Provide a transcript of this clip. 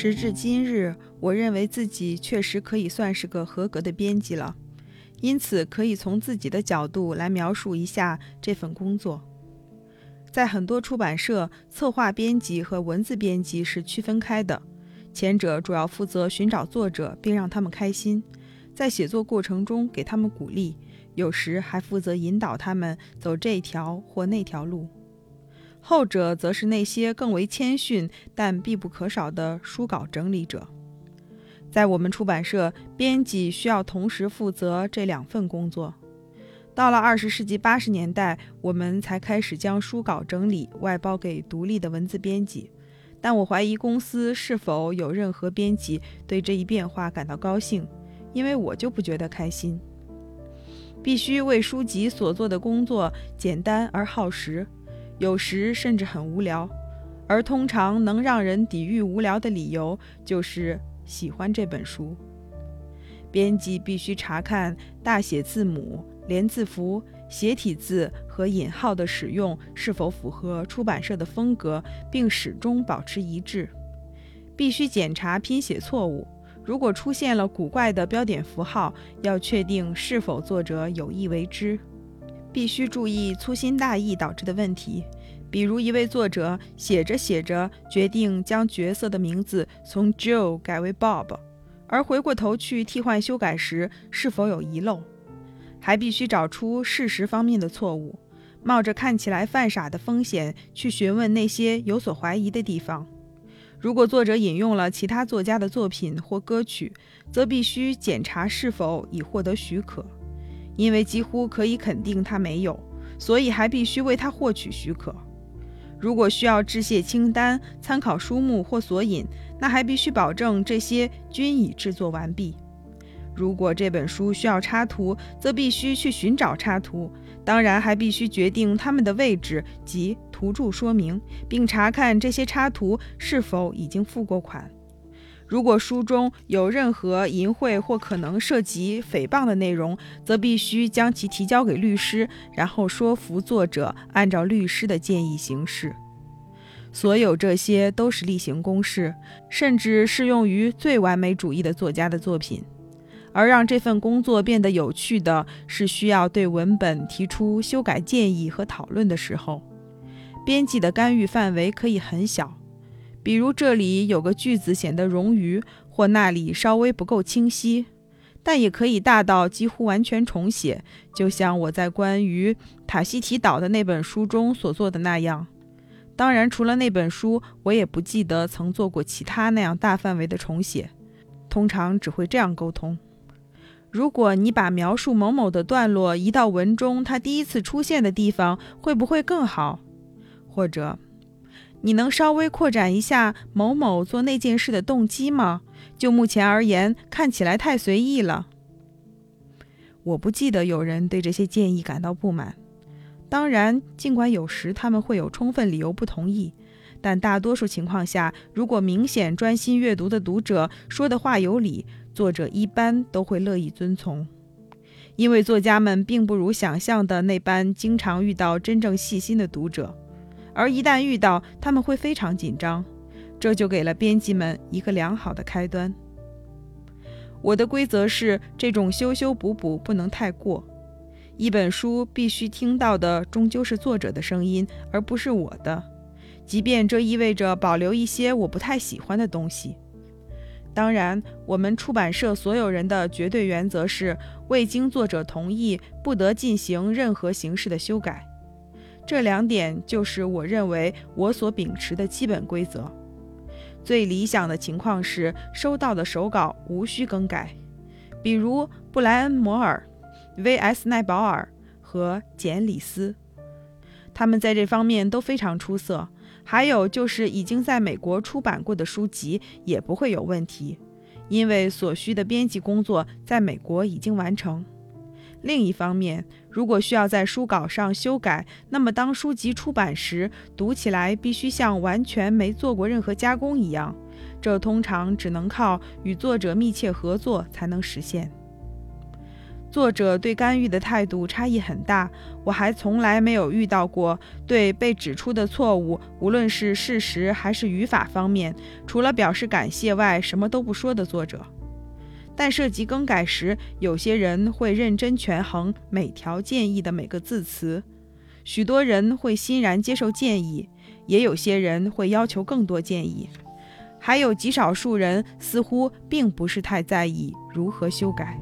时至今日，我认为自己确实可以算是个合格的编辑了，因此可以从自己的角度来描述一下这份工作。在很多出版社，策划编辑和文字编辑是区分开的，前者主要负责寻找作者并让他们开心，在写作过程中给他们鼓励，有时还负责引导他们走这条或那条路。后者则是那些更为谦逊但必不可少的书稿整理者。在我们出版社，编辑需要同时负责这两份工作。到了二十世纪八十年代，我们才开始将书稿整理外包给独立的文字编辑。但我怀疑公司是否有任何编辑对这一变化感到高兴，因为我就不觉得开心。必须为书籍所做的工作简单而耗时。有时甚至很无聊，而通常能让人抵御无聊的理由就是喜欢这本书。编辑必须查看大写字母、连字符、斜体字和引号的使用是否符合出版社的风格，并始终保持一致。必须检查拼写错误，如果出现了古怪的标点符号，要确定是否作者有意为之。必须注意粗心大意导致的问题，比如一位作者写着写着决定将角色的名字从 Joe 改为 Bob，而回过头去替换修改时是否有遗漏，还必须找出事实方面的错误，冒着看起来犯傻的风险去询问那些有所怀疑的地方。如果作者引用了其他作家的作品或歌曲，则必须检查是否已获得许可。因为几乎可以肯定他没有，所以还必须为他获取许可。如果需要致谢清单、参考书目或索引，那还必须保证这些均已制作完毕。如果这本书需要插图，则必须去寻找插图，当然还必须决定它们的位置及图注说明，并查看这些插图是否已经付过款。如果书中有任何淫秽或可能涉及诽谤的内容，则必须将其提交给律师，然后说服作者按照律师的建议行事。所有这些都是例行公事，甚至适用于最完美主义的作家的作品。而让这份工作变得有趣的是，需要对文本提出修改建议和讨论的时候，编辑的干预范围可以很小。比如这里有个句子显得冗余，或那里稍微不够清晰，但也可以大到几乎完全重写，就像我在关于塔希提岛的那本书中所做的那样。当然，除了那本书，我也不记得曾做过其他那样大范围的重写。通常只会这样沟通：如果你把描述某某的段落移到文中它第一次出现的地方，会不会更好？或者？你能稍微扩展一下某某做那件事的动机吗？就目前而言，看起来太随意了。我不记得有人对这些建议感到不满。当然，尽管有时他们会有充分理由不同意，但大多数情况下，如果明显专心阅读的读者说的话有理，作者一般都会乐意遵从，因为作家们并不如想象的那般经常遇到真正细心的读者。而一旦遇到，他们会非常紧张，这就给了编辑们一个良好的开端。我的规则是，这种修修补补不能太过。一本书必须听到的终究是作者的声音，而不是我的，即便这意味着保留一些我不太喜欢的东西。当然，我们出版社所有人的绝对原则是，未经作者同意，不得进行任何形式的修改。这两点就是我认为我所秉持的基本规则。最理想的情况是收到的手稿无需更改，比如布莱恩·摩尔、V.S. 奈保尔和简·里斯，他们在这方面都非常出色。还有就是已经在美国出版过的书籍也不会有问题，因为所需的编辑工作在美国已经完成。另一方面，如果需要在书稿上修改，那么当书籍出版时，读起来必须像完全没做过任何加工一样。这通常只能靠与作者密切合作才能实现。作者对干预的态度差异很大，我还从来没有遇到过对被指出的错误，无论是事实还是语法方面，除了表示感谢外什么都不说的作者。但涉及更改时，有些人会认真权衡每条建议的每个字词，许多人会欣然接受建议，也有些人会要求更多建议，还有极少数人似乎并不是太在意如何修改。